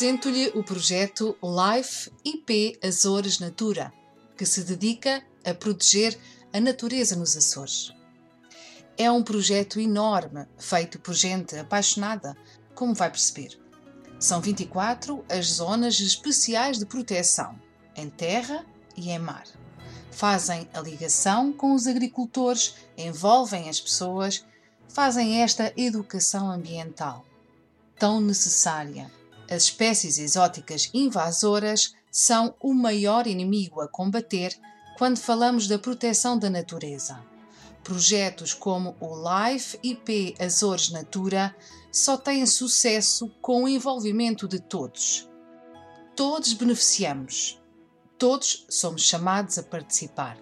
Apresento-lhe o projeto Life IP Azores Natura, que se dedica a proteger a natureza nos Açores. É um projeto enorme, feito por gente apaixonada, como vai perceber. São 24 as zonas especiais de proteção, em terra e em mar. Fazem a ligação com os agricultores, envolvem as pessoas, fazem esta educação ambiental tão necessária. As espécies exóticas invasoras são o maior inimigo a combater quando falamos da proteção da natureza. Projetos como o Life IP Azores Natura só têm sucesso com o envolvimento de todos. Todos beneficiamos. Todos somos chamados a participar.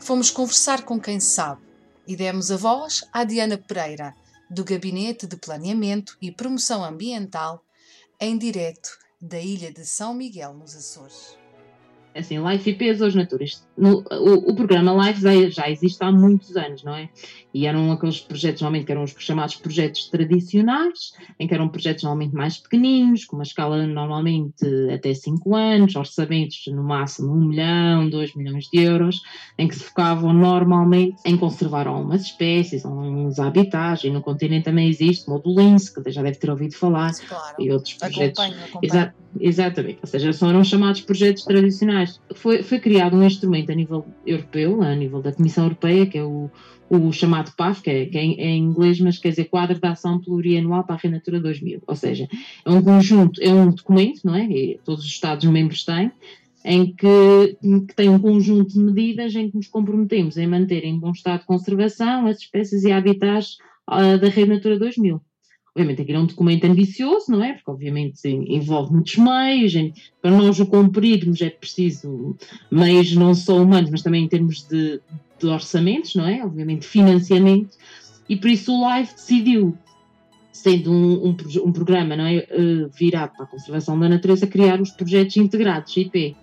Fomos conversar com quem sabe e demos a voz à Diana Pereira, do Gabinete de Planeamento e Promoção Ambiental, em direto da Ilha de São Miguel, nos Açores. Assim, Life IP Azores Naturas. No, o, o, programa Life já existe há muitos anos, não é? E eram aqueles projetos, normalmente, que eram os chamados projetos tradicionais, em que eram projetos normalmente mais pequeninos, com uma escala normalmente até 5 anos, orçamentos no máximo 1 milhão, 2 milhões de euros, em que se focavam normalmente em conservar algumas espécies, alguns habitats, e no continente também existe o Modulince, que já deve ter ouvido falar, claro. e outros projetos. Acompanho, acompanho. Exa exatamente, ou seja, são, eram chamados projetos tradicionais. Foi, foi criado um instrumento a nível europeu, a nível da Comissão Europeia, que é o, o chamado PAF, que, é, que é, em inglês, mas quer dizer Quadro de Ação Plurianual para a Renatura 2000. Ou seja, é um conjunto, é um documento, não é? E todos os Estados-membros têm, em que, que, tem um conjunto de medidas em que nos comprometemos em manter em bom estado de conservação as espécies e habitats uh, da Rede Natura 2000. Obviamente aqui é um documento ambicioso, não é? Porque obviamente envolve muitos meios, para nós o cumprirmos é preciso meios não só humanos, mas também em termos de, de orçamentos, não é? Obviamente financiamento, e por isso o LIFE decidiu, sendo um, um, um programa não é, uh, virado para a conservação da natureza, criar os projetos integrados, IP.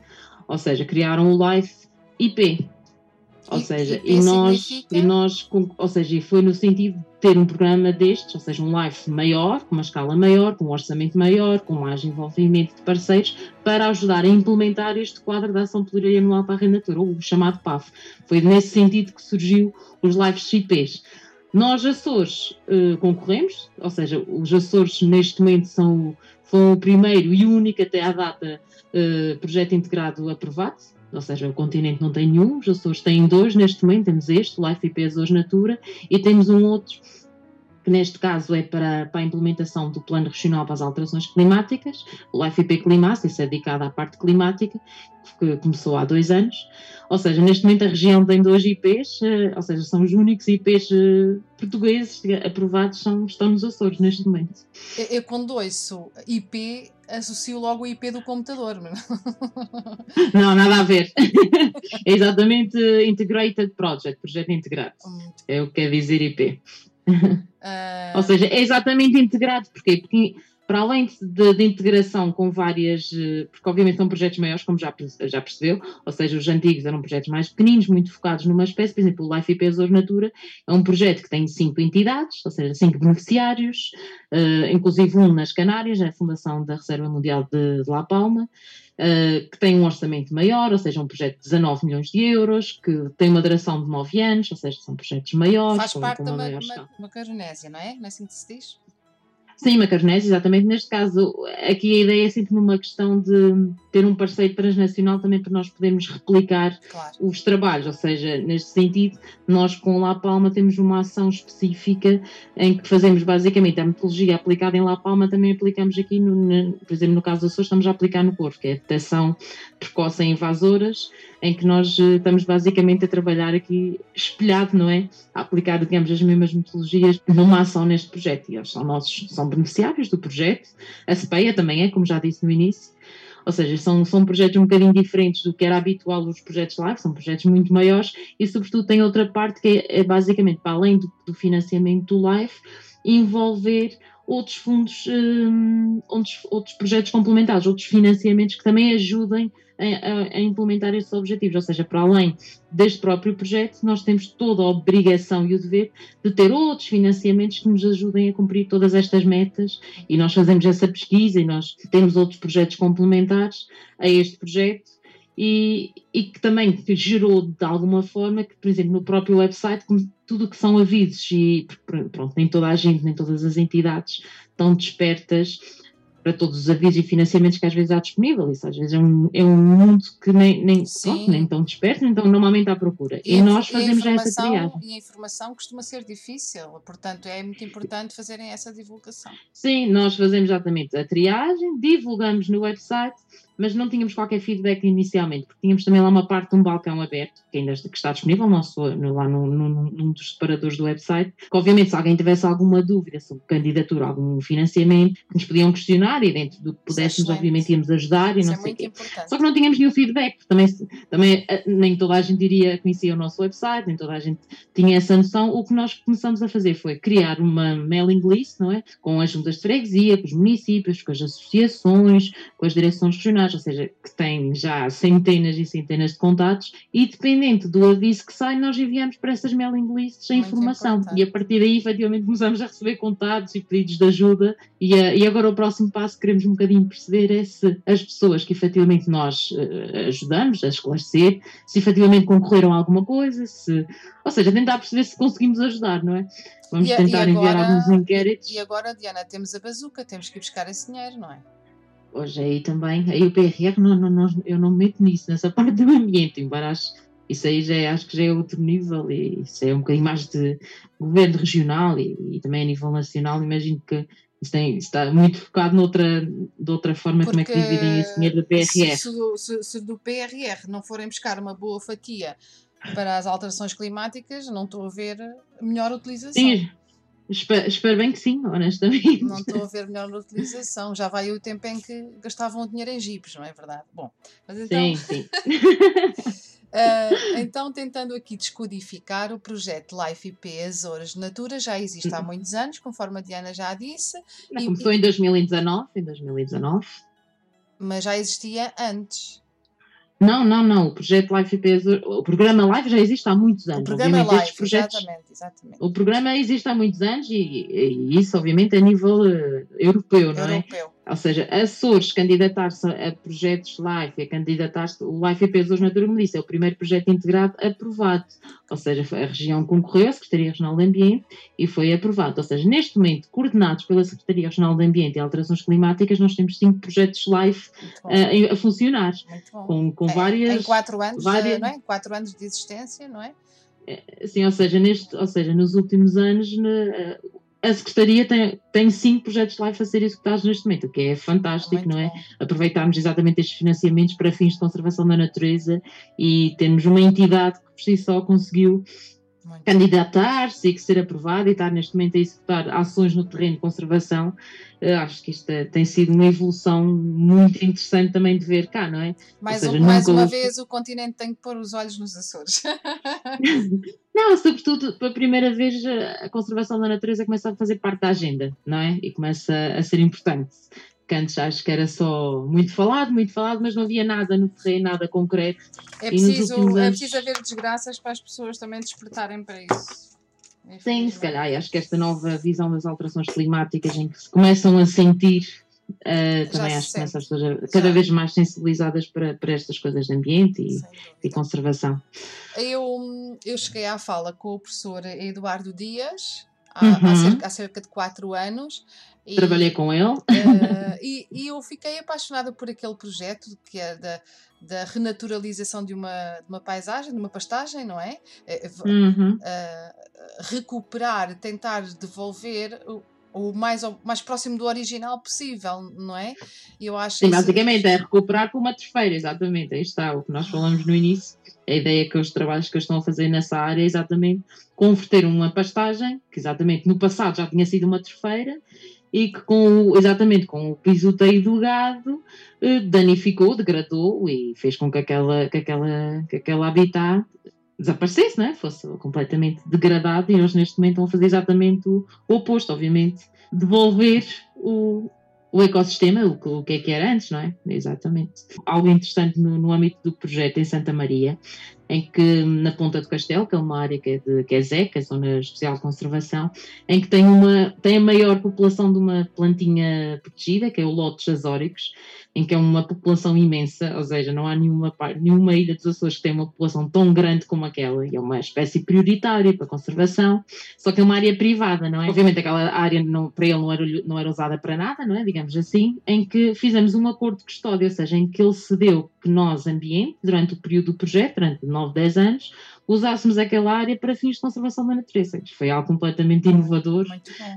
Ou seja, criaram o LIFE IP, ou E- seja, e e nós, significa? e nós, ou seja, foi no sentido de ter um programa destes, ou seja, um live maior, com uma escala maior, com um orçamento maior, com mais envolvimento de parceiros, para ajudar a implementar este quadro de ação plurianual para a arrendatura, o chamado PAF. Foi nesse sentido que surgiu os lives CPs. Nós, Açores, eh, concorremos, ou seja, os Açores neste momento são, foram o primeiro e único até à data eh, projeto integrado aprovado, ou seja, o continente não tem nenhum, os Açores têm dois neste momento, temos este, Life IP Açores Natura, e temos um outro que neste caso é para, para a implementação do Plano Regional para as Alterações Climáticas, o Life IP Climax, isso é dedicado à parte climática, que começou há dois anos. Ou seja, neste momento a região tem dois IPs, eh, ou seja, são os únicos IPs eh, portugueses aprovados, são, estão nos Açores neste momento. Eu, eu quando ouço IP, associo logo o IP do computador. Não, nada a ver. é exatamente Integrated Project, projeto integrado. É o que quer dizer IP. ah, Ou seja, é exatamente integrado. Porquê? Porque para além de, integração com várias, eh, porque obviamente são projetos maiores, como já, já percebeu, ou seja, os antigos eram projetos mais pequeninos, muito focados numa espécie, por exemplo, o Life IP Azores Natura é um projeto que tem cinco entidades, ou seja, cinco beneficiários, eh, inclusive um nas Canárias, é a Fundação da Reserva Mundial de, de La Palma, eh, que tem um orçamento maior, ou seja, um projeto de 19 milhões de euros, que tem uma duração de 9 anos, ou seja, são projetos maiores, faz parte da macaronésia, não é? Não é assim que se diz? Sim, macaronésia, exatamente. Neste caso, aqui a ideia é sempre numa questão de ter um parceiro transnacional também para nós podermos replicar Claro. os trabalhos, ou seja, neste sentido, nós com La Palma temos uma ação específica em que fazemos basicamente a metodologia aplicada em La Palma, também aplicamos aqui, no, por exemplo, no caso do Açores, estamos a aplicar no Porto, que é a detecção precoce em invasoras, em que nós eh, estamos basicamente a trabalhar aqui espelhado, não é? A aplicar, digamos, as mesmas metodologias numa ação neste projeto. E eles são nossos, são beneficiários do projeto. A CPEA também é, como já disse no início. ou seja, são, são projetos um bocadinho diferentes do que era habitual os projetos live, são projetos muito maiores e, sobretudo, tem outra parte que é, é basicamente, para além do, do financiamento do live, envolver outros fundos, um, outros, outros projetos complementares, outros financiamentos que também ajudem a, a, implementar esses objetivos. Ou seja, para além deste próprio projeto, nós temos toda a obrigação e o dever de ter outros financiamentos que nos ajudem a cumprir todas estas metas e nós fazemos essa pesquisa e nós temos outros projetos complementares a este projeto e, e, que também gerou de alguma forma que, por exemplo, no próprio website, tudo que são avisos e pronto, nem toda a gente, nem todas as entidades estão despertas para todos os avisos e financiamentos que às vezes há disponível. Isso às vezes é um, é um mundo que nem, nem, pronto, nem tão desperto, então normalmente à procura. E, e nós fazemos já essa triagem. E a informação costuma ser difícil, portanto é muito importante fazerem essa divulgação. Sim, nós fazemos exatamente a triagem, divulgamos no website mas não tínhamos qualquer feedback inicialmente, porque tínhamos também lá uma parte de um balcão aberto, que ainda está disponível nosso, lá no, num dos separadores do website, que obviamente se alguém tivesse alguma dúvida sobre candidatura, algum financiamento, nos podiam questionar e dentro do que pudéssemos, obviamente íamos ajudar e Isso não é sei quê. Só que não tínhamos nenhum feedback, também, também eh, nem toda a gente iria conhecia o nosso website, nem toda a gente tinha essa noção. O que nós começamos a fazer foi criar uma mailing list, não é? Com as juntas de freguesia, com os municípios, com as associações, com as direções regionais ou seja, que tem já centenas e centenas de contatos, e dependente do aviso que sai, nós enviamos para essas mailing lists a Muito informação. Importante. E a partir daí, efetivamente, começamos a receber contatos e pedidos de ajuda. E, uh, e agora o próximo passo que queremos um bocadinho perceber é se as pessoas que efetivamente nós uh, ajudamos a esclarecer, se efetivamente concorreram a alguma coisa, se, ou seja, tentar perceber se conseguimos ajudar, não é? Vamos e, tentar e agora, enviar alguns inquéritos. E agora, Diana, temos a bazuca, temos que ir buscar esse dinheiro, não é? Hoje aí também, aí o PRR não, não, não, eu não me meto nisso, nessa parte do ambiente, embora acho, isso aí já é, acho que já é outro nível e isso é um bocadinho mais de governo regional e, e também a nível nacional, imagino que isso, tem, está muito focado noutra, de outra forma Porque como é que dividem esse dinheiro do PRR. Se, se, se, do PRR não forem buscar uma boa fatia para as alterações climáticas, não estou a ver melhor utilização. Sim, Espero, espero, bem que sim, honestamente. Não estou a ver melhor utilização. Já vai o tempo em que gastavam o dinheiro em jipes, não é verdade? Bom, mas então. Sim, sim. uh, então, tentando aqui descodificar, o projeto Life IP Azores Natura já existe há muitos anos, conforme a Diana já disse. Começou e, em 2019, em 2019. Mas já existia antes. Não, não, não. O projeto Life IP, o programa Live já existe há muitos anos. O programa Live, projetos, exatamente, exatamente. O programa existe há muitos anos e, e isso, obviamente, a nível uh, europeu, não é? europeu. É? Ou seja, Açores candidatar-se a projetos LIFE, a candidatar-se, o LIFE EP Açores Natura Melissa é o primeiro projeto integrado aprovado. Ou seja, a região concorreu, a Secretaria Regional de Ambiente, e foi aprovado. Ou seja, neste momento, coordenados pela Secretaria Regional de Ambiente e Alterações Climáticas, nós temos cinco projetos LIFE uh, a funcionar. Com, com é, várias. Em quatro anos, várias... não é? quatro anos de existência, não é? é sim, ou seja, neste, ou seja, nos últimos anos, a Secretaria tem, tem cinco projetos live a ser executados neste momento, o que é fantástico, Muito não é? Bom. Aproveitarmos exatamente estes financiamentos para fins de conservação da natureza e temos uma entidade que por si só conseguiu candidatar-se e que ser aprovada e estar neste momento a executar ações no terreno de conservação, uh, acho que isto tem sido uma evolução muito interessante também de ver cá, não é? Mais, seja, um, mais uma vez o continente tem que pôr os olhos nos Açores. não, sobretudo pela primeira vez a conservação da natureza começa a fazer parte da agenda, não é? E começa a ser importante que antes acho que era só muito falado, muito falado, mas não havia nada no terreno, nada concreto. É preciso, é anos... é preciso haver desgraças para as pessoas também despertarem para isso. Sim, se calhar, acho que esta nova visão das alterações climáticas em que se começam a sentir, uh, também acho que começam as pessoas cada Já. vez mais sensibilizadas para, para estas coisas de ambiente e, e conservação. Eu, eu cheguei à fala com o professor Eduardo Dias, há, uhum. há, cerca, há cerca de quatro anos, e, Trabalhei com ele. Uh, e, e, eu fiquei apaixonada por aquele projeto que é da, da renaturalização de uma, de uma paisagem, de uma pastagem, não é? Uhum. Uh, recuperar, tentar devolver o, mais, o mais próximo do original possível, não é? Eu acho Sim, basicamente é recuperar por uma terceira, exatamente. Aí está o que nós falamos no início. A ideia que os trabalhos que eu estou a fazer nessa área é exatamente converter uma pastagem, que exatamente no passado já tinha sido uma terceira, e que com exatamente com o pisoteio do gado eh, danificou, degradou e fez com que aquela, que aquela, que aquela habitat desaparecesse, não é? fosse completamente degradado e eles neste momento a fazer exatamente o oposto, obviamente, devolver o, o ecossistema, o, o que é que era antes, não é? Exatamente. Algo interessante no, no âmbito do projeto em Santa Maria, em que na Ponta do Castelo, que é uma área que é, de, que é ZEC, a Zona Especial de Conservação, em que tem, uma, tem a maior população de uma plantinha protegida, que é o Lotus azóricos, em que é uma população imensa, ou seja, não há nenhuma, nenhuma ilha dos Açores que tenha uma população tão grande como aquela, e é uma espécie prioritária para a conservação, só que é uma área privada, não é? Obviamente aquela área não, para ele não era, não era usada para nada, não é? Digamos assim, em que fizemos um acordo de custódia, ou seja, em que ele cedeu que nós, ambiente, durante o período do projeto, durante 9, 10 anos, usássemos aquela área para fins de conservação da natureza. Isto foi algo completamente inovador,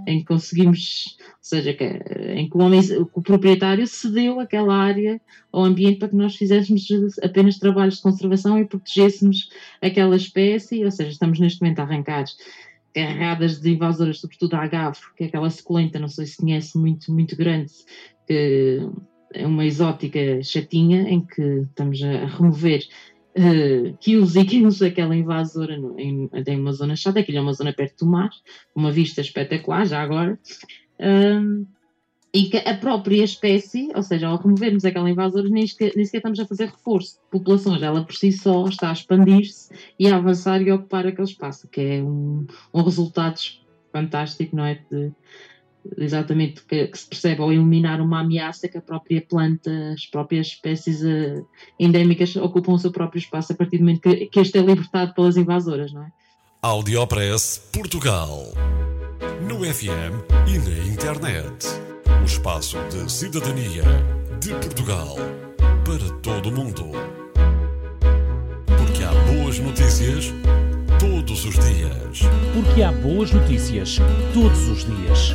em que conseguimos, ou seja, que, em que o, homem, o proprietário cedeu aquela área ao ambiente para que nós fizéssemos apenas trabalhos de conservação e protegêssemos aquela espécie, ou seja, estamos neste momento a arrancar carregadas de invasoras, sobretudo a agave, que é aquela suculenta, não sei se conhece, muito, muito grande, que é uma exótica chatinha, em que estamos a remover uh, quilos e quilos daquela invasora no, em, em uma zona chata, aquilo é uma zona perto do mar, uma vista espetacular já agora, um, e que a própria espécie, ou seja, ao removermos aquela invasora, nem sequer, nem sequer estamos a fazer reforço de populações, ela por si só está a expandir-se e a avançar e ocupar aquele espaço, que é um, um resultado fantástico, não é? De, exatamente que, que, se percebe ao eliminar uma ameaça que a própria planta, as próprias espécies uh, endémicas ocupam o seu próprio espaço a partir do momento que, que este é libertado pelas invasoras, não é? Audiopress Portugal. No FM e na internet. O espaço de cidadania de Portugal para todo o mundo. Porque há boas notícias todos os dias. Porque há boas notícias todos os dias.